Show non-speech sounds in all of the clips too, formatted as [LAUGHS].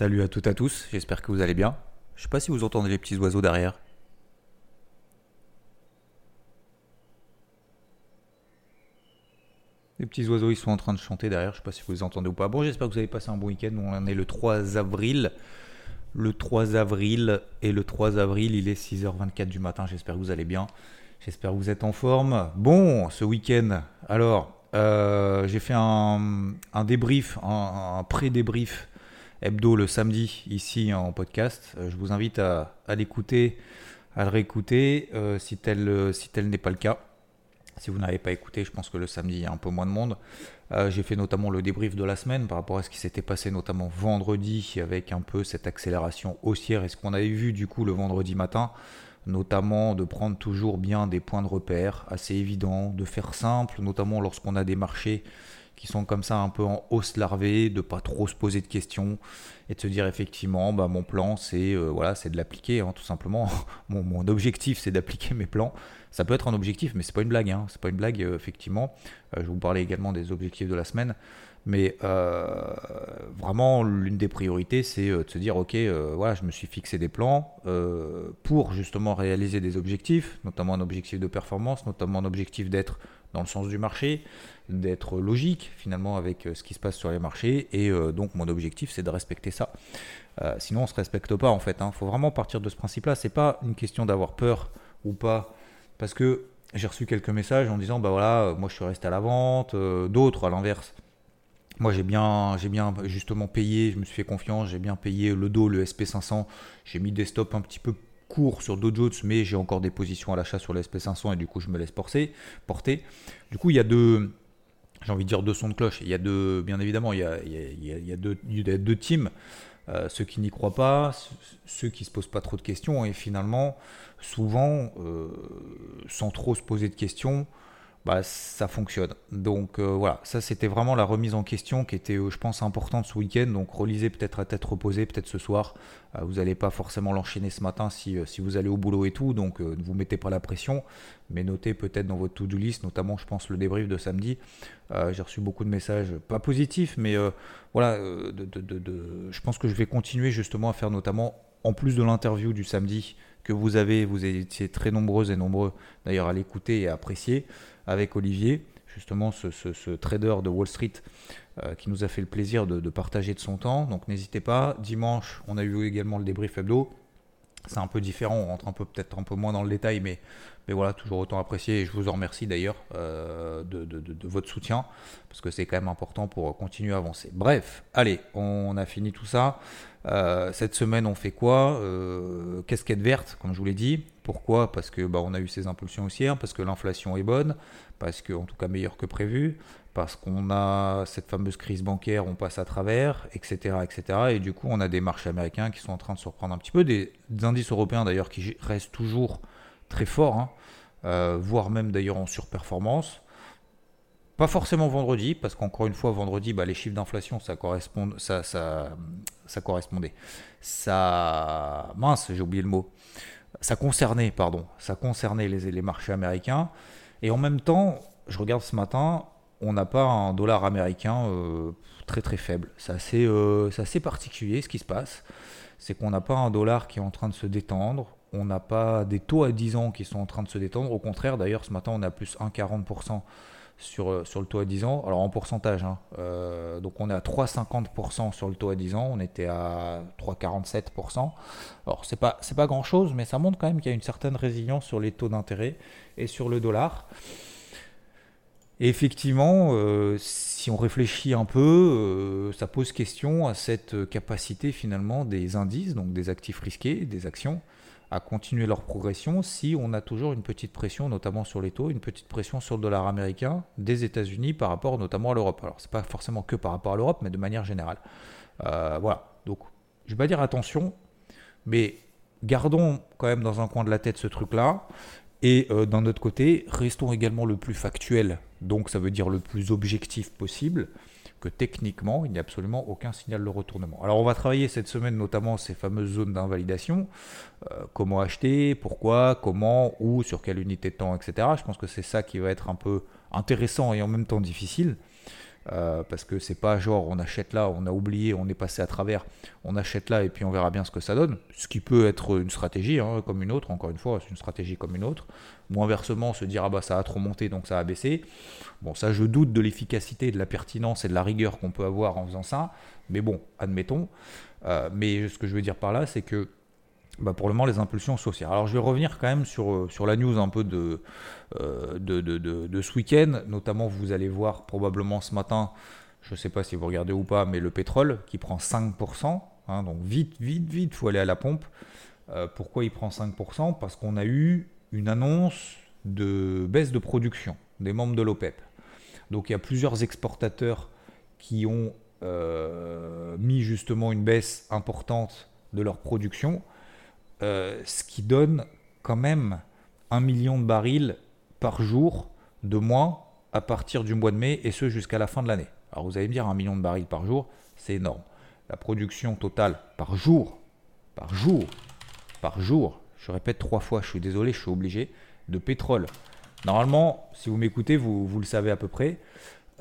Salut à toutes et à tous, j'espère que vous allez bien. Je sais pas si vous entendez les petits oiseaux derrière. Les petits oiseaux, ils sont en train de chanter derrière. Je sais pas si vous les entendez ou pas. Bon, j'espère que vous avez passé un bon week-end. On est le 3 avril. Le 3 avril. Et le 3 avril, il est 6h24 du matin. J'espère que vous allez bien. J'espère que vous êtes en forme. Bon, ce week-end. Alors, euh, j'ai fait un, débrief, un, pré-débrief hebdo le samedi ici en podcast. Euh, je vous invite à, l'écouter, à le réécouter euh, si tel, si tel n'est pas le cas. Si vous n'avez pas écouté, je pense que le samedi, il y a un peu moins de monde. Euh, j'ai fait notamment le débrief de la semaine par rapport à ce qui s'était passé notamment vendredi avec un peu cette accélération haussière et ce qu'on avait vu du coup le vendredi matin, notamment de prendre toujours bien des points de repère assez évidents, de faire simple, notamment lorsqu'on a des marchés qui sont comme ça un peu en hausse larvée, de pas trop se poser de questions et de se dire effectivement bah, mon plan c'est euh, voilà c'est de l'appliquer hein, tout simplement. [LAUGHS] mon, objectif c'est d'appliquer mes plans. Ça peut être un objectif, mais c'est pas une blague. Hein. C'est pas une blague euh, effectivement. Euh, je vous parlais également des objectifs de la semaine. Mais vraiment, l'une des priorités, c'est de se dire, OK, voilà, je me suis fixé des plans pour justement réaliser des objectifs, notamment un objectif de performance, notamment un objectif d'être dans le sens du marché, d'être logique finalement avec euh, ce qui se passe sur les marchés. Et euh, donc mon objectif c'est de respecter ça. Euh, sinon on se respecte pas en fait. Il hein. faut vraiment partir de ce principe-là. C'est pas une question d'avoir peur ou pas. Parce que j'ai reçu quelques messages en disant bah voilà, moi je suis resté à la vente, d'autres à l'inverse. Moi j'ai bien, j'ai bien justement payé, je me suis fait confiance, j'ai bien payé le dos, le SP500, j'ai mis des stops un petit peu courts sur Dow mais j'ai encore des positions à l'achat sur le SP500 et du coup je me laisse porter. porter. Du coup il y a deux, j'ai envie de dire deux sons de cloche. Il y a deux, bien évidemment, il y a, il y a, deux, il y a deux teams. Euh, ceux qui n'y croient pas, ceux qui se posent pas trop de questions, et finalement, souvent, euh, sans trop se poser de questions, bah, ça fonctionne. Donc euh, voilà, ça c'était vraiment la remise en question qui était, je pense, importante ce week-end. Donc relisez peut-être à tête reposée, peut-être ce soir. vous n'allez pas forcément l'enchaîner ce matin si, vous allez au boulot et tout, donc ne vous mettez pas la pression, mais notez peut-être dans votre to-do list, notamment je pense le débrief de samedi. J'ai reçu beaucoup de messages, pas positifs, mais voilà, je pense que je vais continuer justement à faire notamment, en plus de l'interview du samedi que vous avez, vous étiez très nombreuses et nombreux d'ailleurs à l'écouter et à apprécier avec Olivier, justement ce, trader de Wall Street euh, qui nous a fait le plaisir de, partager de son temps. Donc n'hésitez pas. Dimanche, on a eu également le débrief hebdo. C'est un peu différent, on rentre un peu peut-être un peu moins dans le détail, mais, mais voilà, toujours autant apprécié. Et je vous en remercie d'ailleurs euh, de, de, votre soutien, parce que c'est quand même important pour continuer à avancer. Bref, allez, on a fini tout ça. Euh, cette semaine, on fait quoi? Euh, Casquette verte, comme je vous l'ai dit. Pourquoi? Parce que bah, on a eu ces impulsions haussières, parce que l'inflation est bonne, parce que en tout cas meilleure que prévu, parce qu'on a cette fameuse crise bancaire, on passe à travers, etc., etc. Et du coup, on a des marchés américains qui sont en train de se reprendre un petit peu, des, indices européens d'ailleurs qui restent toujours très forts, hein. euh, voire même d'ailleurs en surperformance. Pas forcément vendredi, parce qu'encore une fois, vendredi, bah, les chiffres d'inflation, ça, correspond, ça, ça, ça correspondait. Ça. Mince, j'ai oublié le mot. Ça concernait, pardon, ça concernait les, les marchés américains. Et en même temps, je regarde ce matin, on n'a pas un dollar américain euh, très très faible. C'est assez, euh, particulier ce qui se passe. C'est qu'on n'a pas un dollar qui est en train de se détendre. On n'a pas des taux à 10 ans qui sont en train de se détendre. Au contraire, d'ailleurs, ce matin, on a plus 1,40% sur, euh, sur le taux à 10 ans. Alors en pourcentage, hein, euh, donc on est à 3,50% sur le taux à 10 ans, on était à 3,47%. Alors c'est pas, pas grand chose, mais ça montre quand même qu'il y a une certaine résilience sur les taux d'intérêt et sur le dollar. Et effectivement, euh, si on réfléchit un peu, ça pose question à cette capacité finalement des indices, donc des actifs risqués, des actions, à continuer leur progression si on a toujours une petite pression, notamment sur les taux, une petite pression sur le dollar américain des États-Unis par rapport notamment à l'Europe. Alors, c'est pas forcément que par rapport à l'Europe, mais de manière générale. Euh, voilà. Donc, je vais pas dire attention, mais gardons quand même dans un coin de la tête ce truc-là. Et euh, d'un autre côté, restons également le plus factuel, donc ça veut dire le plus objectif possible que techniquement, il n'y a absolument aucun signal de retournement. Alors on va travailler cette semaine notamment ces fameuses zones d'invalidation, euh, comment acheter, pourquoi, comment, où, sur quelle unité de temps, etc. Je pense que c'est ça qui va être un peu intéressant et en même temps difficile. Euh, parce que c'est pas genre on achète là, on a oublié, on est passé à travers, on achète là et puis on verra bien ce que ça donne. Ce qui peut être une stratégie hein, comme une autre, encore une fois, c'est une stratégie comme une autre. Ou inversement, se dire ah bah ça a trop monté donc ça a baissé. Bon, ça je doute de l'efficacité, de la pertinence et de la rigueur qu'on peut avoir en faisant ça, mais bon, admettons. Euh, mais ce que je veux dire par là, c'est que bah, pour le moment les impulsions sociales. Alors je vais revenir quand même sur, euh, sur la news un peu de, euh, de, de, de, ce week-end. Notamment vous allez voir probablement ce matin, je ne sais pas si vous regardez ou pas, mais le pétrole qui prend 5%. Hein, donc vite, vite, vite, il faut aller à la pompe. Euh, pourquoi il prend 5% Parce qu'on a eu une annonce de baisse de production des membres de l'OPEP. Donc il y a plusieurs exportateurs qui ont mis justement une baisse importante de leur production. Euh, ce qui donne quand même un million de barils par jour de moins à partir du mois de mai et ce jusqu'à la fin de l'année. Alors vous allez me dire un million de barils par jour, c'est énorme. La production totale par jour, par jour, par jour, je répète trois fois, je suis désolé, je suis obligé, de pétrole. Normalement, si vous m'écoutez, vous, le savez à peu près.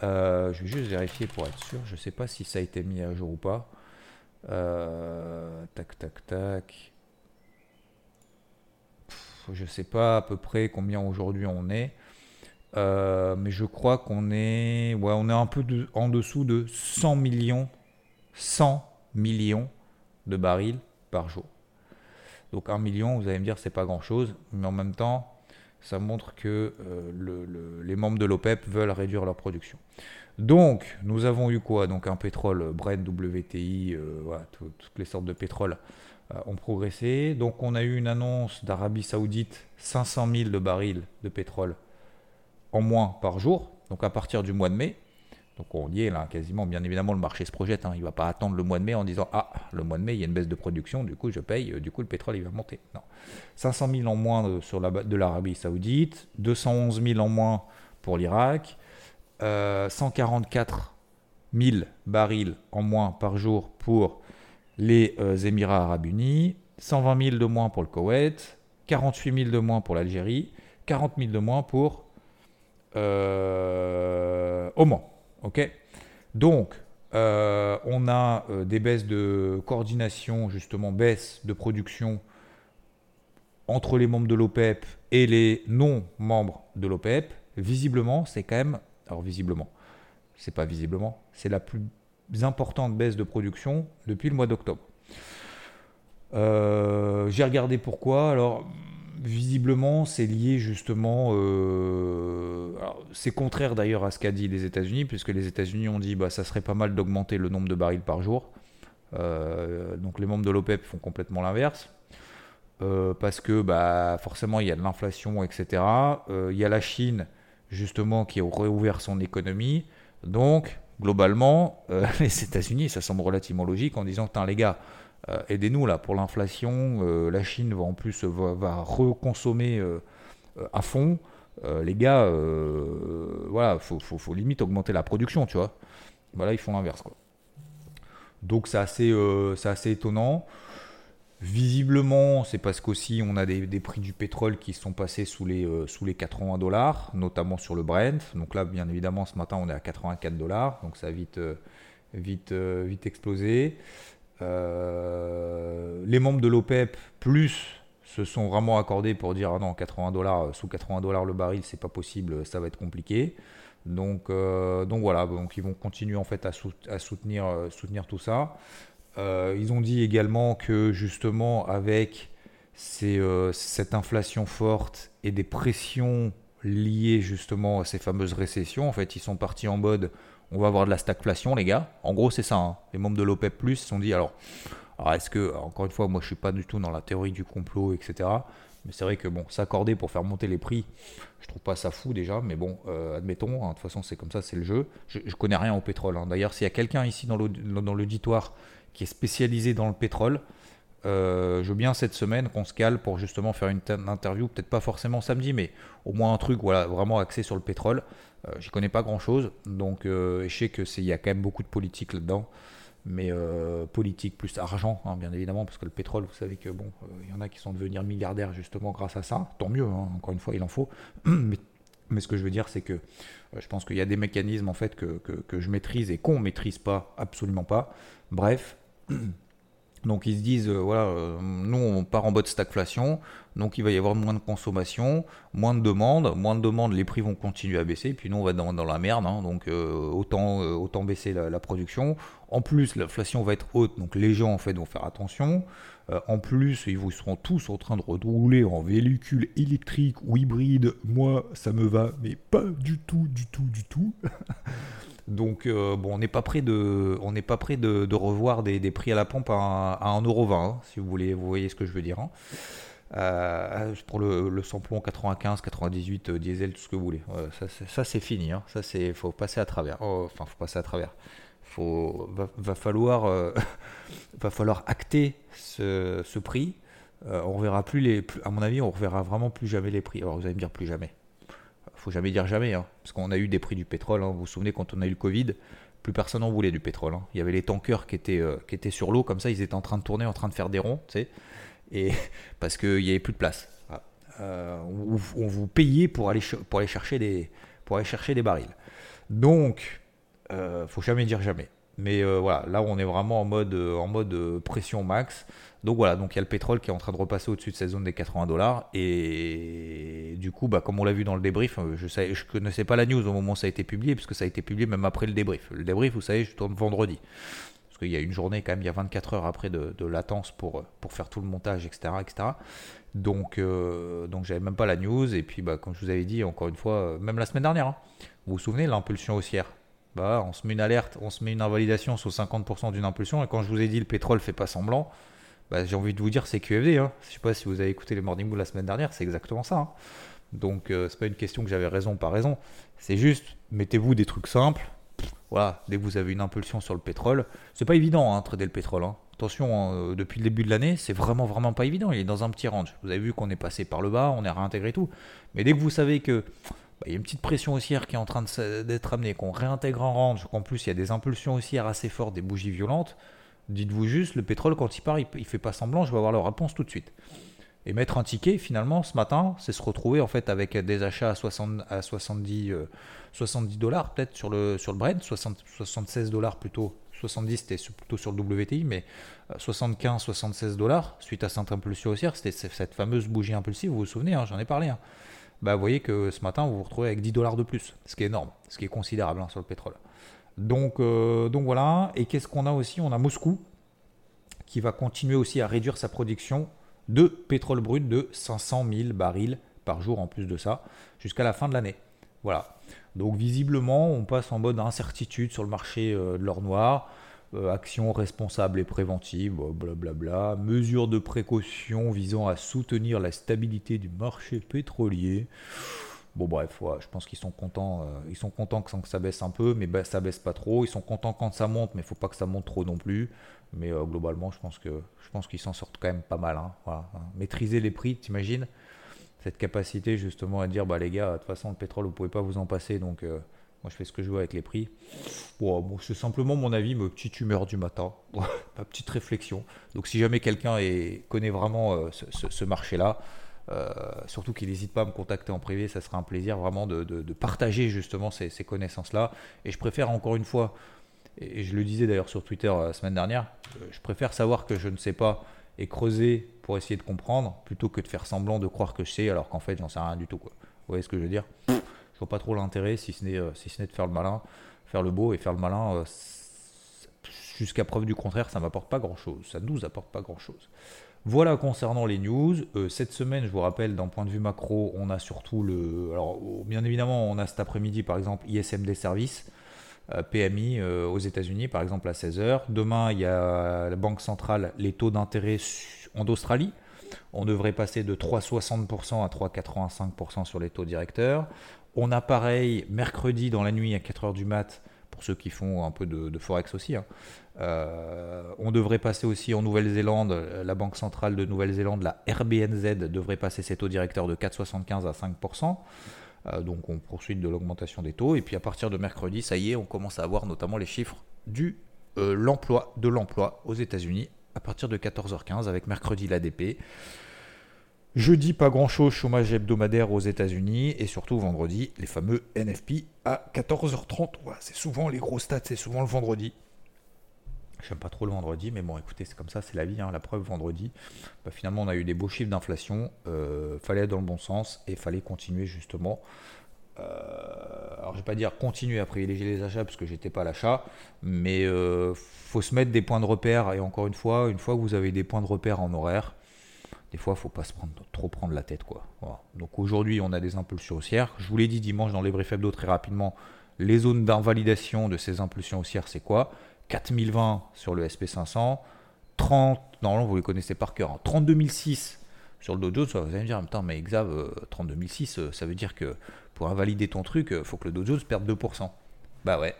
Euh, je vais juste vérifier pour être sûr. Je ne sais pas si ça a été mis à jour ou pas. Euh, tac, tac, tac je ne sais pas à peu près combien aujourd'hui on est. Euh, mais je crois qu'on est, ouais, on est un peu en dessous de 100 millions, 100 millions de barils par jour. Donc un million, vous allez me dire, c'est pas grand-chose, mais en même temps, ça montre que euh, les membres de l'OPEP veulent réduire leur production. Donc, nous avons eu quoi? Donc un pétrole Brent, WTI, euh, toutes les sortes de pétrole euh, ont progressé. Donc on a eu une annonce d'Arabie Saoudite, 500 000 de barils de pétrole en moins par jour, donc à partir du mois de mai. Donc on y est là, quasiment, bien évidemment, le marché se projette. Hein. Il ne va pas attendre le mois de mai en disant Ah, le mois de mai, il y a une baisse de production, du coup je paye, euh, du coup le pétrole il va monter. Non. 500 000 en moins de, sur la, de l'Arabie Saoudite, 211 000 en moins pour l'Irak, 144 euh, 000 barils en moins par jour pour les euh, Émirats arabes unis, 120 000 de moins pour le Koweït, 48 000 de moins pour l'Algérie, 40 000 de moins pour euh, Oman. Donc, on a des baisses de coordination, justement, baisse de production entre les membres de l'OPEP et les non-membres de l'OPEP. Visiblement, c'est quand même. Alors, visiblement, c'est pas visiblement, c'est la plus importantes baisses de production depuis le mois d'octobre. Euh, j'ai regardé pourquoi. Alors, visiblement, c'est lié justement. Euh, c'est contraire d'ailleurs à ce qu'a dit les États-Unis, puisque les États-Unis ont dit bah ça serait pas mal d'augmenter le nombre de barils par jour. Euh, donc les membres de l'OPEP font complètement l'inverse. parce que bah, forcément il y a de l'inflation, etc. il y a la Chine justement qui a réouvert son économie. Donc globalement, euh, [LAUGHS] les États-Unis, ça semble relativement logique en disant les gars, euh, aidez-nous là pour l'inflation. Euh, la Chine va en plus va, reconsommer à fond. les gars, voilà, faut, faut, limite augmenter la production, tu vois. Voilà, ils font l'inverse quoi. Donc c'est assez, assez étonnant. Visiblement, c'est parce qu'aussi on a des, prix du pétrole qui sont passés sous les, euh, sous les 80 dollars, notamment sur le Brent. Donc là, bien évidemment, ce matin, on est à 84 dollars, donc ça a vite, euh, vite, euh, vite explosé. les membres de l'OPEP plus se sont vraiment accordés pour dire ah non 80 dollars sous 80 dollars le baril c'est pas possible ça va être compliqué donc donc voilà donc ils vont continuer en fait à, soutenir tout ça euh, ils ont dit également que justement avec euh, cette inflation forte et des pressions liées justement à ces fameuses récessions, en fait ils sont partis en mode on va avoir de la stagflation les gars. En gros c'est ça, hein. les membres de l'OPEP ⁇ se sont dit alors est-ce que, encore une fois, moi je suis pas du tout dans la théorie du complot, etc. Mais c'est vrai que bon, s'accorder pour faire monter les prix, je trouve pas ça fou déjà, mais bon, euh, admettons, hein, de toute façon c'est comme ça, c'est le jeu. Je, je connais rien au pétrole. hein. D'ailleurs, s'il y a quelqu'un ici dans l'auditoire qui est spécialisé dans le pétrole, euh, je veux bien cette semaine qu'on se cale pour justement faire une, interview, peut-être pas forcément samedi, mais au moins un truc voilà, vraiment axé sur le pétrole. Euh, J'y connais pas grand chose, donc euh, je sais qu'il y a quand même beaucoup de politique là-dedans, mais euh, politique plus argent, hein, bien évidemment, parce que le pétrole, vous savez que bon, euh, il y en a qui sont devenus milliardaires justement grâce à ça, tant mieux, hein, encore une fois, il en faut. [CLEARS THROAT] mais, mais ce que je veux dire, c'est que euh, je pense qu'il y a des mécanismes en fait que, que, que je maîtrise et qu'on maîtrise pas, absolument pas. Bref. [CLEARS THROAT] Donc ils se disent, euh, voilà, euh, nous on part en mode stagflation, donc il va y avoir moins de consommation, moins de demandes, moins de demandes, les prix vont continuer à baisser, puis nous on va dans, la merde, hein, donc autant, autant baisser la, la production. En plus l'inflation va être haute, donc les gens en fait vont faire attention. Euh, en plus ils vous seront tous en train de rouler en véhicule électrique ou hybride. Moi ça me va, mais pas du tout, du tout, du tout. [LAUGHS] Donc euh, bon, on n'est pas prêt de, on n'est pas de, revoir des, prix à la pompe à, à 1,20€, hein, si vous voulez, vous voyez ce que je veux dire. hein. Euh, pour le, le samplon 95, 98, euh, diesel, tout ce que vous voulez. Ça, c'est- ça, c'est fini. Hein. Ça c'est, faut passer à travers. Oh, Enfin, faut passer à travers. Va, falloir, euh, [LAUGHS] va falloir acter ce, prix. Euh, on reverra plus les, plus- à mon avis, on reverra vraiment plus jamais les prix. Alors vous allez me dire plus jamais faut jamais dire jamais, hein, parce qu'on a eu des prix du pétrole. hein. Vous vous souvenez quand on a eu le Covid, plus personne en voulait du pétrole. hein. Il y avait les tankers qui étaient, euh, qui étaient sur l'eau, comme ça, ils étaient en train de tourner, en train de faire des ronds, tu sais, et [LAUGHS] parce qu'il n'y avait plus de place. Voilà. Euh, on, on vous payait pour aller, pour aller chercher des, pour aller chercher des barils. Donc, euh, faut jamais dire jamais. Mais euh, voilà, là on est vraiment en mode, euh, en mode euh, pression max. Donc voilà, donc il y a le pétrole qui est en train de repasser au-dessus de cette zone des 80 dollars. Et du coup, bah, comme on l'a vu dans le débrief, je ne je connaissais pas la news au moment où ça a été publié, puisque ça a été publié même après le débrief. Le débrief, vous savez, je tourne vendredi. Parce qu'il y a une journée quand même, il y a 24 heures après de, latence pour, pour faire tout le montage, etc. etc. Donc, euh, donc j'avais même pas la news. Et puis, bah, comme je vous avais dit, encore une fois, même la semaine dernière, hein, vous vous souvenez, l'impulsion haussière? Bah, on se met une alerte, on se met une invalidation sur 50% d'une impulsion. Et quand je vous ai dit le pétrole fait pas semblant, bah, j'ai envie de vous dire c'est QFD. Hein. Je sais pas si vous avez écouté les Morning Bull la semaine dernière, c'est exactement ça. hein. Donc euh, c'est pas une question que j'avais raison par raison. C'est juste mettez-vous des trucs simples. Voilà, dès que vous avez une impulsion sur le pétrole, c'est pas évident hein, trader le pétrole. hein. Attention, euh, depuis le début de l'année, c'est vraiment vraiment pas évident. Il est dans un petit range. Vous avez vu qu'on est passé par le bas, on est réintégré tout. Mais dès que vous savez que bah, il y a une petite pression haussière qui est en train d'être amenée, qu'on réintègre en range, qu'en plus il y a des impulsions haussières assez fortes, des bougies violentes, dites-vous juste, le pétrole quand il part, il, il fait pas semblant, je vais avoir la réponse tout de suite. Et mettre un ticket, finalement, ce matin, c'est se retrouver en fait avec des achats à, 60, à 70, euh, 70 dollars peut-être sur le, sur Brent, 60 76 dollars plutôt. 70 c'était plutôt sur le WTI, mais euh, 75, 76 dollars suite à cette impulsion haussière, c'était cette fameuse bougie impulsive, vous vous souvenez, hein, j'en ai parlé. hein. Bah, vous voyez que ce matin, vous vous retrouvez avec 10 dollars de plus, ce qui est énorme, ce qui est considérable hein, sur le pétrole. Donc, euh, donc voilà, et qu'est-ce qu'on a aussi? On a Moscou qui va continuer aussi à réduire sa production de pétrole brut de 500 000 barils par jour en plus de ça, jusqu'à la fin de l'année. Voilà. Donc visiblement, on passe en mode incertitude sur le marché euh, de l'or noir. Euh, action responsable et préventive, blablabla. Mesures de précaution visant à soutenir la stabilité du marché pétrolier. Bon bref, je pense qu'ils sont contents. euh, ils sont contents que, ça baisse un peu, mais ba- ça baisse pas trop. Ils sont contents quand ça monte, mais il faut pas que ça monte trop non plus. Mais euh, globalement, je pense qu'ils s'en sortent quand même pas mal. hein, hein. Maîtriser les prix, t'imagines? Cette capacité justement à dire bah les gars, de toute façon le pétrole vous pouvez pas vous en passer, donc moi je fais ce que je veux avec les prix. Bon, c'est simplement mon avis, ma petite humeur du matin, [LAUGHS] ma petite réflexion. Donc si jamais quelqu'un connaît vraiment euh, ce, marché-là, euh, surtout qu'il n'hésite pas à me contacter en privé, ça sera un plaisir vraiment de, partager justement ces, ces connaissances-là. Et je préfère encore une fois, et je le disais d'ailleurs sur Twitter euh, la semaine dernière, je préfère savoir que je ne sais pas et creuser pour essayer de comprendre plutôt que de faire semblant de croire que je sais alors qu'en fait j'en sais rien du tout. Quoi. Vous voyez ce que je veux dire? Je vois pas trop l'intérêt si ce n'est euh, si ce n'est de faire le malin, faire le beau et faire le malin. euh, Jusqu'à preuve du contraire, ça m'apporte pas grand chose. Ça nous apporte pas grand chose. Voilà concernant les news. Euh, cette semaine, je vous rappelle, d'un point de vue macro, on a surtout le. Alors, bien évidemment, on a cet après-midi, par exemple, ISMD Service. PMI aux États-Unis, par exemple à 16h. Demain, il y a la Banque centrale, les taux d'intérêt en Australie. On devrait passer de 3,60% à 3,85% sur les taux directeurs. On a pareil mercredi dans la nuit à 4h du mat, pour ceux qui font un peu de, forex aussi. Hein. Euh, on devrait passer aussi en Nouvelle-Zélande, la Banque centrale de Nouvelle-Zélande, la RBNZ, devrait passer ses taux directeurs de 4,75 à 5%. Euh, donc on poursuit de l'augmentation des taux. Et puis à partir de mercredi, ça y est, on commence à avoir notamment les chiffres du euh, l'emploi de l'emploi aux États-Unis à partir de 14h15 avec mercredi l'ADP. Jeudi, pas grand-chose, chômage hebdomadaire aux États-Unis. Et surtout vendredi, les fameux NFP à 14h30. c'est souvent les gros stats, c'est souvent le vendredi. J'aime pas trop le vendredi, mais bon, écoutez, c'est comme ça, c'est la vie. Hein. la preuve, vendredi, bah, finalement, on a eu des beaux chiffres d'inflation. Euh, fallait être dans le bon sens et fallait continuer justement. Euh, alors, je vais pas dire continuer à privilégier les achats parce que j'étais pas à l'achat, mais euh, faut se mettre des points de repère. Et encore une fois, une fois que vous avez des points de repère en horaire, des fois, il ne faut pas se prendre, trop prendre la tête. Quoi. Donc aujourd'hui, on a des impulsions haussières. Je vous l'ai dit dimanche dans les briefs hebdo très rapidement, les zones d'invalidation de ces impulsions haussières, c'est quoi? 4020 sur le SP500, 30, normalement vous les connaissez par cœur, hein, 32006 sur le Dow Jones, vous allez me dire, mais Xav, 32006, euh, euh, ça veut dire que pour invalider ton truc, il euh, faut que le Dow Jones perde 2%. Bah ouais,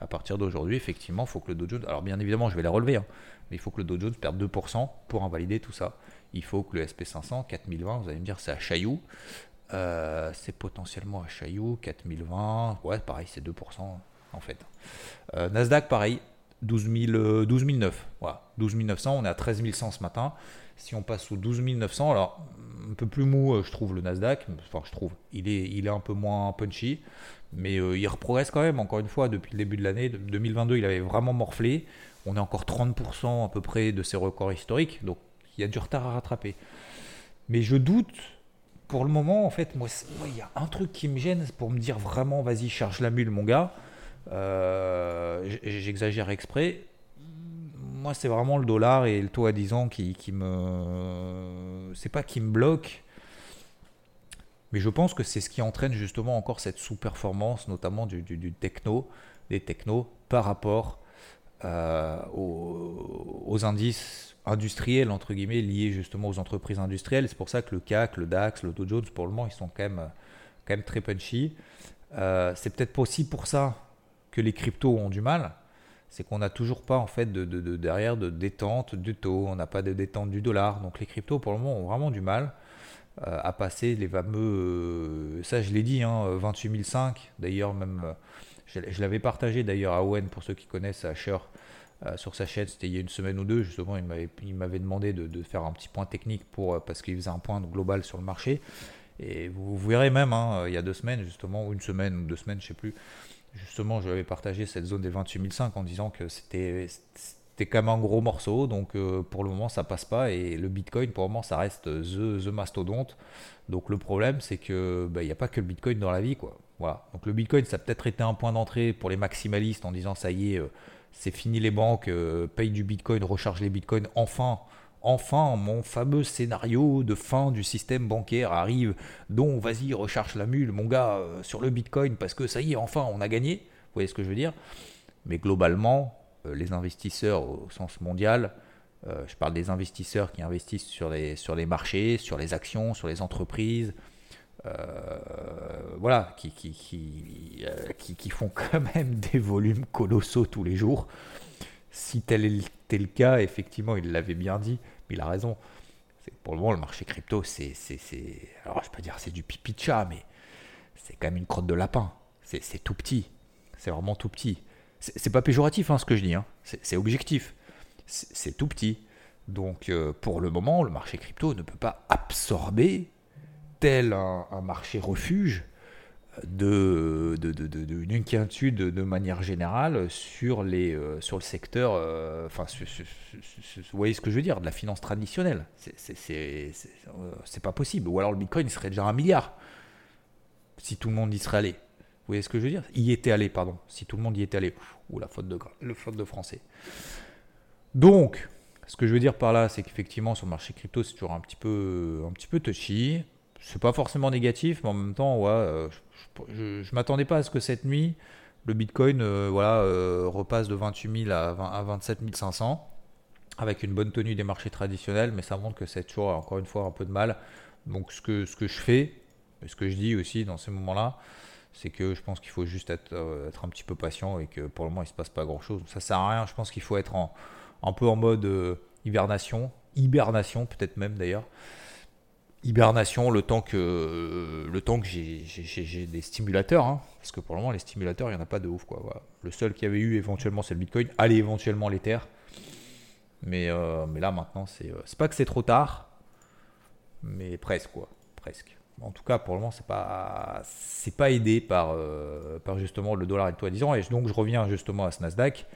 à partir d'aujourd'hui, effectivement, il faut que le Dow Jones, alors bien évidemment, je vais les relever, hein, mais il faut que le Dow Jones perde 2% pour invalider tout ça il faut que le SP500, 4020, vous allez me dire c'est à Chaillou. Euh, c'est potentiellement à Chaillou, 4020. Ouais, pareil, c'est 2% en fait. Euh, Nasdaq, pareil, 12, 009. Voilà, 12 900, on est à 13 100 ce matin. Si on passe sous 12 900, alors un peu plus mou, euh, je trouve, le Nasdaq. Enfin, je trouve, il est, il est un peu moins punchy. Mais il reprogresse quand même, encore une fois, depuis le début de l'année. 2022, il avait vraiment morflé. On est encore 30% à peu près de ses records historiques. Donc il y a du retard à rattraper. Mais je doute, pour le moment, en fait, moi, il y a un truc qui me gêne pour me dire vraiment, vas-y, charge la mule, mon gars. Euh, j'exagère exprès. Moi, c'est vraiment le dollar et le taux à 10 ans qui, me. C'est pas qui me bloque. Mais je pense que c'est ce qui entraîne justement encore cette sous-performance, notamment du, techno, des technos, par rapport euh, aux, indices industriels, entre guillemets, liés justement aux entreprises industrielles. C'est pour ça que le CAC, le DAX, le Dow Jones, pour le moment, ils sont quand même, quand même très punchy. Euh, c'est peut-être aussi pour ça que les cryptos ont du mal. C'est qu'on n'a toujours pas en fait de, derrière de détente du taux, on n'a pas de détente du dollar. Donc les cryptos pour le moment ont vraiment du mal euh, à passer les fameux, ça je l'ai dit, hein, 28005. D'ailleurs même, je, l'avais partagé d'ailleurs à Owen pour ceux qui connaissent à Shure euh, sur sa chaîne, c'était il y a une semaine ou deux, justement, il m'avait demandé de, faire un petit point technique pour, euh, parce qu'il faisait un point global sur le marché. Et vous, verrez même, hein, il y a deux semaines, justement, ou une semaine ou deux semaines, je sais plus, justement, je avais partagé cette zone des 28005 en disant que c'était quand même un gros morceau, donc euh, pour le moment ça passe pas et le Bitcoin pour le moment ça reste the, the mastodonte. Donc le problème c'est que bah, il n'y a pas que le Bitcoin dans la vie quoi. Voilà. Donc le Bitcoin ça a peut-être été un point d'entrée pour les maximalistes en disant ça y est, c'est fini les banques, euh, paye du Bitcoin, recharge les Bitcoins. Enfin, enfin, mon fameux scénario de fin du système bancaire arrive. Donc, vas-y, recharge la mule, mon gars, euh, sur le Bitcoin, parce que ça y est, enfin, on a gagné. Vous voyez ce que je veux dire? Mais globalement, euh, les investisseurs au sens mondial, je parle des investisseurs qui investissent sur les, sur les marchés, sur les actions, sur les entreprises, euh, voilà, qui, euh, qui, qui, font [LAUGHS] quand même des volumes colossaux tous les jours. Si tel était le cas, effectivement, il l'avait bien dit, mais il a raison. Pour le moment, le marché crypto, c'est. Alors, je peux dire c'est du pipi de chat, mais c'est quand même une crotte de lapin. C'est tout petit. C'est vraiment tout petit. C'est pas péjoratif hein, ce que je dis, hein. c'est objectif. C'est tout petit. Donc, euh, pour le moment, le marché crypto ne peut pas absorber tel un, marché refuge de, de, de, manière générale sur, euh, le secteur, euh, vous voyez ce que je veux dire, de la finance traditionnelle. C'est euh, pas possible. Ou alors le Bitcoin serait déjà un milliard si tout le monde y serait allé. Vous voyez ce que je veux dire? Y était allé, pardon. Si tout le monde y était allé. Ou la faute de, faute de français. Donc, ce que je veux dire par là, c'est qu'effectivement, sur le marché crypto, c'est toujours un petit peu, un petit peu touchy c'est pas forcément négatif, mais en même temps, euh, je, ne m'attendais pas à ce que cette nuit, Le Bitcoin voilà, repasse de 28 000 à, à 27 500 avec une bonne tenue des marchés traditionnels, mais ça montre que c'est toujours, encore une fois, un peu de mal. Donc ce que, je fais, et ce que je dis aussi dans ces moments-là, c'est que je pense qu'il faut juste être, euh, un petit peu patient et que pour le moment, il se passe pas grand-chose. Ça sert à rien, je pense qu'il faut être un peu en mode euh, hibernation, hibernation peut-être même d'ailleurs. Hibernation, le temps que, le temps que j'ai des stimulateurs, hein. parce que pour le moment, les stimulateurs, il n'y en a pas de ouf. Quoi, Le seul qu'il y avait eu éventuellement, c'est le Bitcoin. Allez, éventuellement l'Ether. Mais, euh, mais là, maintenant, c'est euh, c'est pas que c'est trop tard, mais presque, quoi. Presque. En tout cas, pour le moment, c'est pas pas aidé par, euh, par justement le dollar et le 10 ans. Et donc, je reviens justement à ce Nasdaq.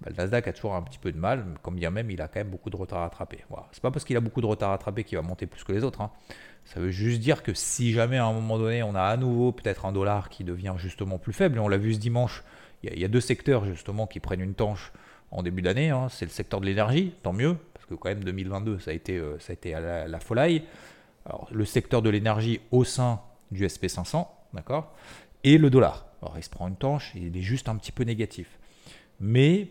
Bah, le Nasdaq a toujours un petit peu de mal, comme bien même, il a quand même beaucoup de retard à rattraper. C'est pas parce qu'il a beaucoup de retard à rattraper qu'il va monter plus que les autres. Hein. Ça veut juste dire que si jamais à un moment donné, on a à nouveau peut-être un dollar qui devient justement plus faible, et on l'a vu ce dimanche, il y, a deux secteurs justement qui prennent une tanche en début d'année. Hein. c'est le secteur de l'énergie, tant mieux, parce que quand même 2022, ça a été, euh, ça a été à la, la folie. Le secteur de l'énergie au sein du SP500, d'accord Et le dollar. Alors, il se prend une tanche, il est juste un petit peu négatif. Mais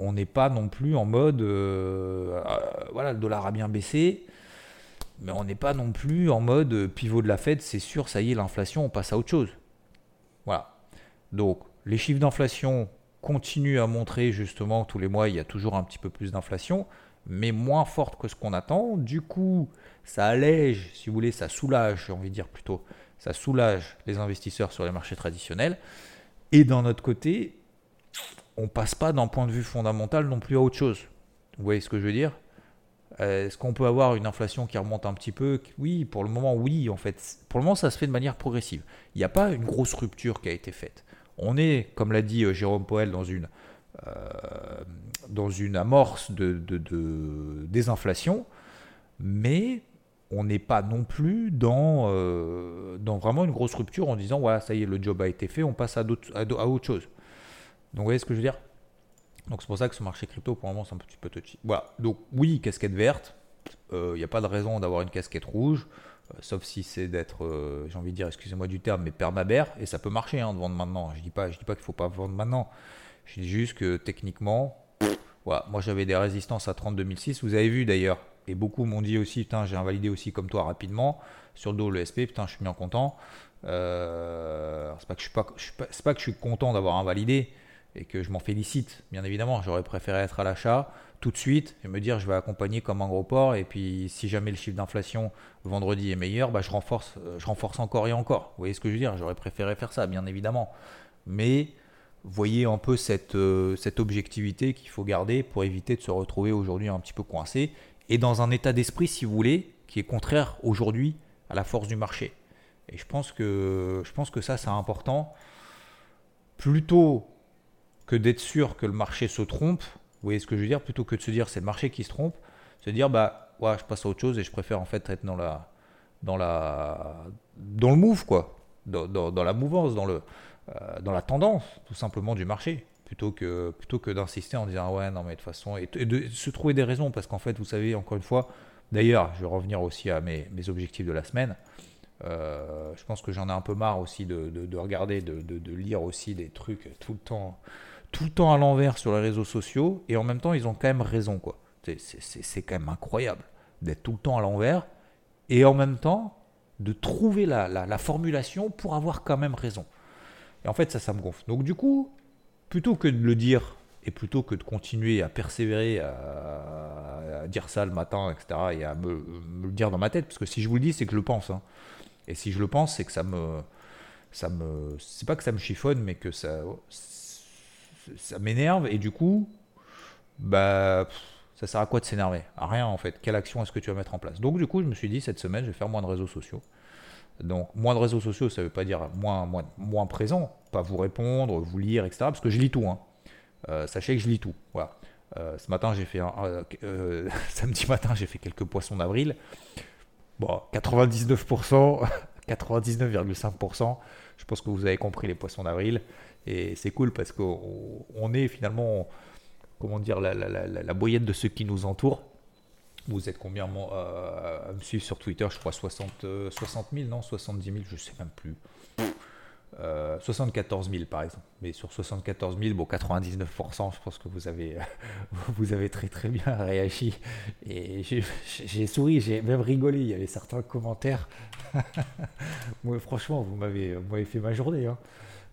on n'est pas non plus en mode, euh, euh, voilà, le dollar a bien baissé, mais on n'est pas non plus en mode pivot de la Fed, c'est sûr, ça y est, l'inflation, on passe à autre chose. Voilà. Donc, les chiffres d'inflation continue à montrer justement tous les mois, il y a toujours un petit peu plus d'inflation, mais moins forte que ce qu'on attend. Du coup, ça allège, si vous voulez, ça soulage, j'ai envie de dire plutôt, ça soulage les investisseurs sur les marchés traditionnels. Et d'un autre côté, on passe pas d'un point de vue fondamental non plus à autre chose. Vous voyez ce que je veux dire? Est-ce qu'on peut avoir une inflation qui remonte un petit peu? Oui, pour le moment, oui, en fait. Pour le moment, ça se fait de manière progressive. Il n'y a pas une grosse rupture qui a été faite. On est, comme l'a dit euh, Jérôme Poel, dans une, euh, dans une amorce de, désinflation, mais on n'est pas non plus dans, euh, vraiment une grosse rupture en disant voilà, ça y est, le job a été fait, on passe à, à, autre chose. Donc vous voyez ce que je veux dire? Donc c'est pour ça que ce marché crypto, pour le moment, c'est un petit peu touchy. Voilà, donc oui, casquette verte, il n'y a pas de raison d'avoir une casquette rouge. Euh, sauf si c'est d'être, euh, j'ai envie de dire, excusez-moi du terme, mais permabère, et ça peut marcher hein, de vendre maintenant. Je dis pas, je dis pas qu'il faut pas vendre maintenant. Je dis juste que techniquement, voilà, moi j'avais des résistances à 30 2006. Vous avez vu d'ailleurs, et beaucoup m'ont dit aussi, putain, j'ai invalidé aussi comme toi rapidement sur le dos le SP, putain, je suis bien content. Euh, c'est pas que je suis pas, pas que je suis content d'avoir invalidé et que je m'en félicite, bien évidemment. J'aurais préféré être à l'achat tout de suite et me dire je vais accompagner comme un gros port et puis si jamais le chiffre d'inflation vendredi est meilleur, bah, je, renforce, euh, je renforce encore et encore. Vous voyez ce que je veux dire? J'aurais préféré faire ça, bien évidemment. Mais voyez un peu cette, euh, cette objectivité qu'il faut garder pour éviter de se retrouver aujourd'hui un petit peu coincé et dans un état d'esprit, si vous voulez, qui est contraire aujourd'hui à la force du marché. Et je pense que, je pense que ça, c'est important. Plutôt que d'être sûr que le marché se trompe, vous voyez ce que je veux dire Plutôt que de se dire c'est le marché qui se trompe, se dire bah ouais, je passe à autre chose et je préfère en fait être dans la dans la dans le move quoi, dans, dans, la mouvance, dans le euh, dans la tendance tout simplement du marché plutôt que plutôt que d'insister en disant ouais non mais de toute façon et, de se trouver des raisons parce qu'en fait vous savez encore une fois d'ailleurs je vais revenir aussi à mes, mes objectifs de la semaine euh, je pense que j'en ai un peu marre aussi de, de, de regarder de, de, lire aussi des trucs tout le temps tout le temps à l'envers sur les réseaux sociaux et en même temps ils ont quand même raison quoi. C'est quand même incroyable d'être tout le temps à l'envers et en même temps de trouver la, la, formulation pour avoir quand même raison. Et en fait ça ça me gonfle. Donc du coup, plutôt que de le dire et plutôt que de continuer à persévérer à, dire ça le matin, etc., et à me, le dire dans ma tête, parce que si je vous le dis, c'est que je le pense. Hein. Et si je le pense, c'est que ça me, ça me, c'est pas que ça me chiffonne, mais que ça, ça m'énerve et du coup, bah, ça sert à quoi de s'énerver? À rien en fait. Quelle action est-ce que tu vas mettre en place? Donc du coup, je me suis dit cette semaine, je vais faire moins de réseaux sociaux. Donc moins de réseaux sociaux, ça ne veut pas dire moins, moins, moins présent, pas vous répondre, vous lire, etc. Parce que je lis tout. Hein. Euh, sachez que je lis tout. Voilà. Euh, ce matin, j'ai fait un, euh, [LAUGHS] samedi matin, j'ai fait quelques poissons d'avril. Bon, 99%, 99,5%. [LAUGHS] Je pense que vous avez compris les poissons d'avril. Et c'est cool parce qu'on est finalement, comment dire, la, la, la, moyenne de ceux qui nous entourent. Vous êtes combien euh, à me suivre sur Twitter Je crois 60, 60 000, non 70 000, je sais même plus. 74 000 par exemple. Mais sur 74 000, bon, 99%, je pense que vous avez, [LAUGHS] vous avez très très bien réagi. Et j'ai souri, j'ai même rigolé. Il y avait certains commentaires. [LAUGHS] Moi, franchement, vous m'avez fait ma journée. Hein.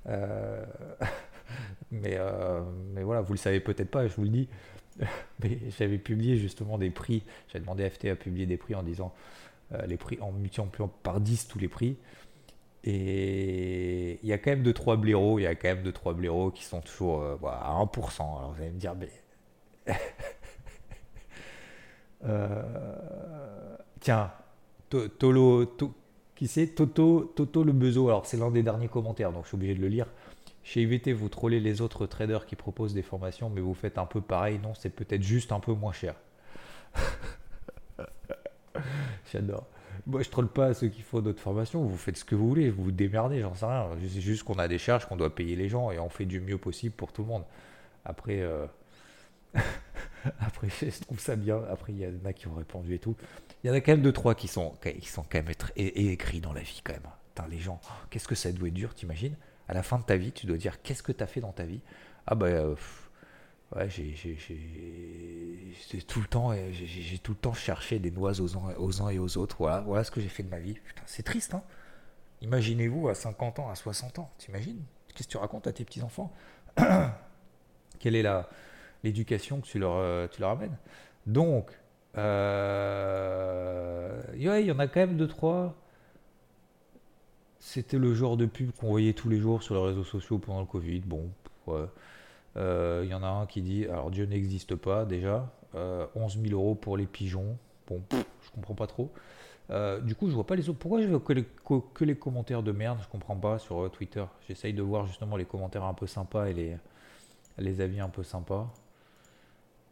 Euh, [LAUGHS] mais, euh, mais voilà, vous le savez peut-être pas, je vous le dis. [LAUGHS] Mais j'avais publié justement des prix. J'avais demandé à FT à publier des prix en disant euh, les prix en multipliant par 10 tous les prix. Et il y a quand même 2-3 blaireaux, il y a quand même 2-3 blaireaux qui sont toujours à 1%. Alors vous allez me dire, mais. [LAUGHS] Tiens, Tolo, qui c'est Toto, Toto le Bezo. Alors c'est l'un des derniers commentaires, donc je suis obligé de le lire. Chez IVT, vous trollez les autres traders qui proposent des formations, mais vous faites un peu pareil. Non, c'est peut-être juste un peu moins cher. [LAUGHS] J'adore. Moi, je troll pas ceux qui font d'autres formations. Vous faites ce que vous voulez, vous vous démerdez, j'en sais rien. C'est juste qu'on a des charges, qu'on doit payer les gens et on fait du mieux possible pour tout le monde. Après, euh, [LAUGHS] après je trouve ça bien. Après, il y en a qui ont répondu et tout. Il y en a quand même deux, trois qui sont, qui sont quand même écrits dans la vie, quand même. les gens, qu'est-ce que ça doit être dur, t'imagines? À la fin de ta vie, tu dois dire qu'est-ce que tu as fait dans ta vie? Ah, bah. Euh, Ouais, j'ai tout le temps, j'ai tout le temps cherché des noix aux uns, aux uns et aux autres. Voilà, voilà ce que j'ai fait de ma vie. c'est triste, hein Imaginez-vous à 50 ans, à 60 ans, t'imagines? Qu'est-ce que tu racontes à tes petits enfants [COUGHS] Quelle est la l'éducation que tu leur, euh, tu leur amènes? Donc, euh, il y en a quand même deux trois. C'était le genre de pub qu'on voyait tous les jours sur les réseaux sociaux pendant le Covid. Bon, ouais. Il euh, y en a un qui dit, alors Dieu n'existe pas déjà, 11 euh, 000 euros pour les pigeons. Bon, je comprends pas trop. Euh, du coup, je vois pas les autres. Pourquoi je vois que les, commentaires de merde? Je comprends pas sur Twitter. J'essaye de voir justement les commentaires un peu sympas et les, les avis un peu sympas.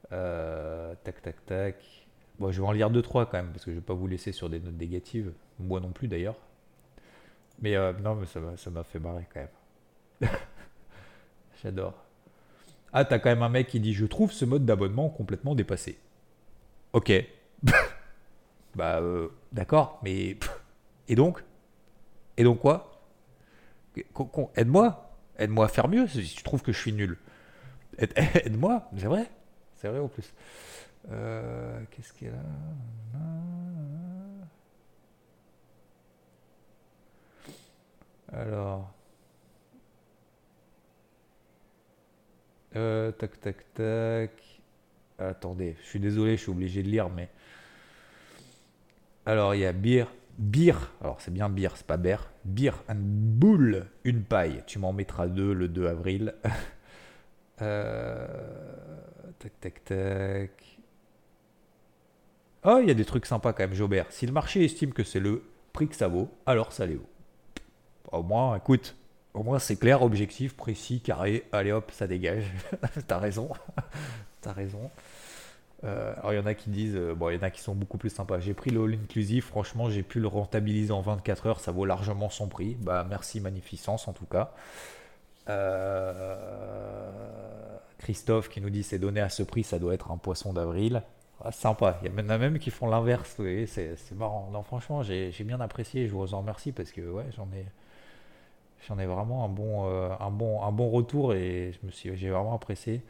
tac, tac, tac. Bon, je vais en lire 2-3 quand même, parce que je vais pas vous laisser sur des notes négatives. Moi non plus d'ailleurs. Mais non, mais ça m'a fait marrer quand même. [LAUGHS] J'adore. Ah, t'as quand même un mec qui dit Je trouve ce mode d'abonnement complètement dépassé. Ok. [LAUGHS] bah, euh, d'accord, mais. [LAUGHS] Et donc? Et donc quoi? Aide-moi Aide-moi à faire mieux si tu trouves que je suis nul. Aide-moi, c'est vrai. C'est vrai en plus. Euh, qu'est-ce qu'il y a là? Alors. Euh, tac, tac, tac. Attendez, je suis désolé, je suis obligé de lire, mais. Alors, il y a Beer. Beer, alors c'est bien Beer, c'est pas Beer. Beer and Bull, une paille. Tu m'en mettras deux le 2 avril. [LAUGHS] Euh, tac, tac, tac. Oh, il y a des trucs sympas quand même, Jobert. Si le marché estime que c'est le prix que ça vaut, alors ça les vaut. Au moins, écoute, au moins, c'est clair, objectif, précis, carré. Allez hop, ça dégage. [LAUGHS] T'as raison. [LAUGHS] T'as raison. Euh, alors, il y en a qui disent, euh, bon, il y en a qui sont beaucoup plus sympas. J'ai pris le All Inclusive, franchement, j'ai pu le rentabiliser en 24 heures, ça vaut largement son prix. Bah, merci, magnificence en tout cas. Euh, Christophe qui nous dit, c'est donné à ce prix, ça doit être un poisson d'avril. Ah, sympa, il y en a même qui font l'inverse, c'est marrant. Non, franchement, j'ai bien apprécié, je vous en remercie parce que ouais, j'en ai J'en ai vraiment un bon, euh, un, bon, un bon retour et je me suis, j'ai vraiment apprécié.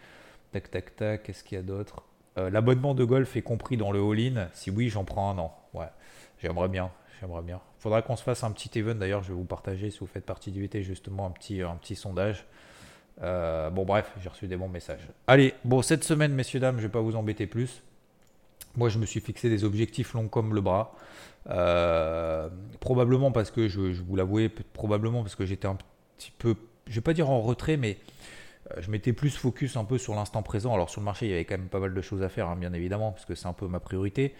Tac, tac, tac, qu'est-ce qu'il y a d'autre? Euh, L'abonnement de golf est compris dans le all-in? Si oui, j'en prends un an. Ouais, j'aimerais bien. J'aimerais bien. Faudra qu'on se fasse un petit event d'ailleurs. Je vais vous partager si vous faites partie du VT justement un petit, un petit sondage. Euh, bon, bref, j'ai reçu des bons messages. Allez, bon, cette semaine, messieurs, dames, je vais pas vous embêter plus. Moi, je me suis fixé des objectifs longs comme le bras. Euh, probablement parce que, je, vous l'avouer, probablement parce que j'étais un petit peu, je vais pas dire en retrait, mais euh, je m'étais plus focus un peu sur l'instant présent. Alors sur le marché, il y avait quand même pas mal de choses à faire, hein, bien évidemment, parce que c'est un peu ma priorité.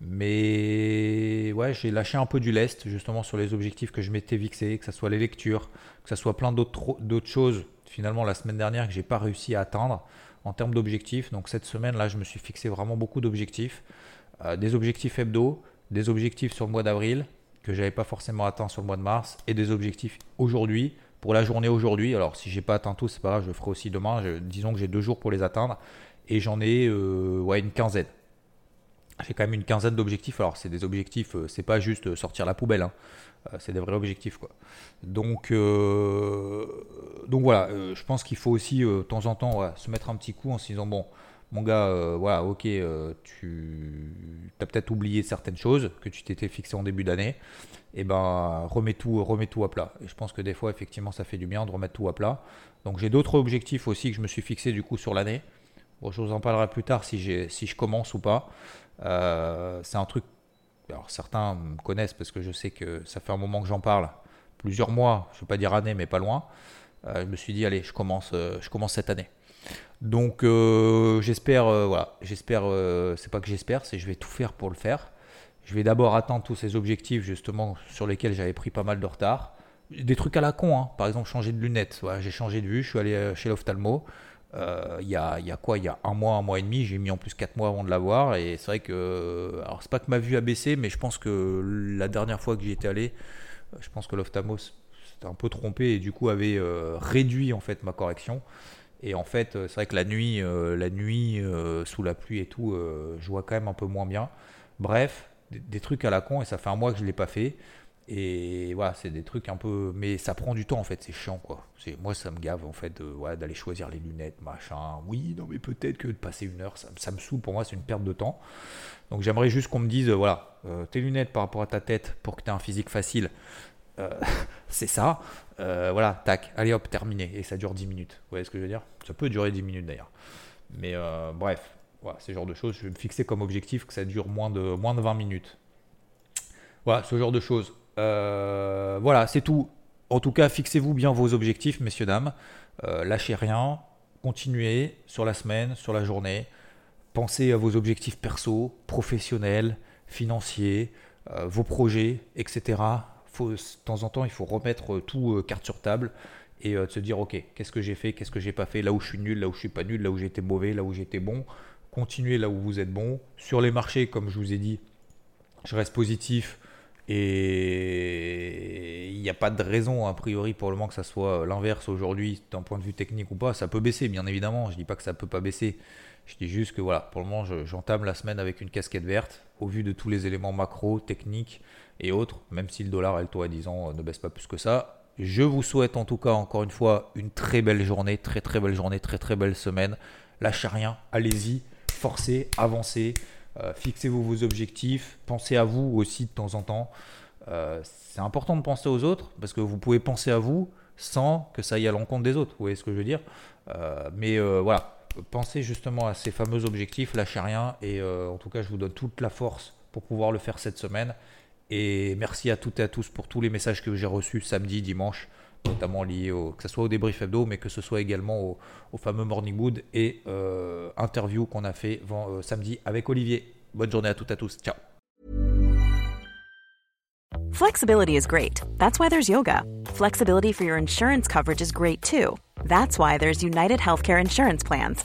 Mais ouais, j'ai lâché un peu du lest, justement, sur les objectifs que je m'étais fixés, que ce soit les lectures, que ce soit plein d'autres choses, finalement, la semaine dernière, que j'ai pas réussi à atteindre en termes d'objectifs. Donc cette semaine, là, je me suis fixé vraiment beaucoup d'objectifs. Euh, des objectifs hebdo, des objectifs sur le mois d'avril que j'avais pas forcément atteint sur le mois de mars et des objectifs aujourd'hui pour la journée aujourd'hui. Alors si j'ai pas atteint tout, c'est pas grave, je le ferai aussi demain. disons que j'ai deux jours pour les atteindre et j'en ai euh, une quinzaine. J'ai quand même une quinzaine d'objectifs. Alors, c'est des objectifs, euh, c'est pas juste sortir la poubelle, hein. Euh, c'est des vrais objectifs. Quoi. Donc, euh, donc voilà, je pense qu'il faut aussi de temps en temps se mettre un petit coup en se disant bon, mon gars, voilà, ok, tu as peut-être oublié certaines choses que tu t'étais fixé en début d'année, et eh ben remets tout, remets tout à plat. Et je pense que des fois, effectivement, ça fait du bien de remettre tout à plat. Donc j'ai d'autres objectifs aussi que je me suis fixé du coup sur l'année. Bon, je vous en parlerai plus tard si, si je commence ou pas. Euh, c'est un truc. Alors certains me connaissent parce que je sais que ça fait un moment que j'en parle, plusieurs mois, je ne veux pas dire années, mais pas loin. Euh, je me suis dit, allez, je commence, euh, je commence cette année. Donc j'espère, voilà, j'espère, c'est pas que j'espère, c'est je vais tout faire pour le faire. Je vais d'abord atteindre tous ces objectifs justement sur lesquels j'avais pris pas mal de retard. Des trucs à la con, hein. par exemple changer de lunettes. Voilà, j'ai changé de vue, je suis allé chez l'ophtalmo. Euh, il y, a, quoi? Il y a un mois, un mois et demi, j'ai mis en plus 4 mois avant de l'avoir. Et c'est vrai que. Alors, c'est pas que ma vue a baissé, mais je pense que la dernière fois que j'y étais allé, euh, je pense que l'ophtalmos s'était un peu trompé et du coup avait euh, réduit en fait ma correction. Et en fait, c'est vrai que la nuit, la nuit sous la pluie et tout, je vois quand même un peu moins bien. Bref, des, des, trucs à la con et ça fait un mois que je l'ai pas fait. Et voilà, c'est des trucs un peu. Mais ça prend du temps en fait, c'est chiant quoi. Moi ça me gave en fait d'aller choisir les lunettes, machin. Oui, non mais peut-être que de passer une heure, ça, me saoule pour moi, c'est une perte de temps. Donc j'aimerais juste qu'on me dise, voilà, euh, tes lunettes par rapport à ta tête pour que tu aies un physique facile, euh, [LAUGHS] c'est ça. Euh, voilà, tac, allez hop, terminé. Et ça dure 10 minutes. Vous voyez ce que je veux dire? Ça peut durer 10 minutes d'ailleurs. Mais bref, voilà, ce genre de choses, je vais me fixer comme objectif que ça dure moins de, moins de 20 minutes. Voilà, ce genre de choses. Euh, voilà, c'est tout. En tout cas, fixez-vous bien vos objectifs, messieurs, dames. Euh, lâchez rien. Continuez sur la semaine, sur la journée. Pensez à vos objectifs perso, professionnels, financiers, euh, vos projets, etc. De temps en temps, il faut remettre tout carte sur table et se dire ok, qu'est-ce que j'ai fait, qu'est-ce que j'ai pas fait, là où je suis nul, là où je suis pas nul, là où j'étais mauvais, là où j'étais bon. Continuez là où vous êtes bon. Sur les marchés, comme je vous ai dit, je reste positif. Et il n'y a pas de raison, a priori, pour le moment que ça soit l'inverse aujourd'hui, d'un point de vue technique ou pas. Ça peut baisser, bien évidemment. Je ne dis pas que ça ne peut pas baisser. Je dis juste que voilà, pour le moment, j'entame la semaine avec une casquette verte, au vu de tous les éléments macro, techniques et autres, même si le dollar et le taux à 10 ans ne baissent pas plus que ça. Je vous souhaite en tout cas, encore une fois, une très belle journée, très très belle journée, très très belle semaine. Lâchez rien, allez-y, forcez, avancez. Euh, fixez-vous vos objectifs, pensez à vous aussi de temps en temps. Euh, c'est important de penser aux autres parce que vous pouvez penser à vous sans que ça aille à l'encontre des autres. Vous voyez ce que je veux dire? Euh, Mais voilà, pensez justement à ces fameux objectifs, lâchez rien. Et en tout cas, je vous donne toute la force pour pouvoir le faire cette semaine. Et merci à toutes et à tous pour tous les messages que j'ai reçus samedi, dimanche, notamment liés au, que ce soit au débrief hebdo, mais que ce soit également au, fameux Morning Mood et euh, interview qu'on a fait euh, samedi avec Olivier. Bonne journée à toutes et à tous. Ciao. Flexibility is great. That's why there's yoga. Flexibility for your insurance coverage is great too. That's why there's United Healthcare Insurance Plans.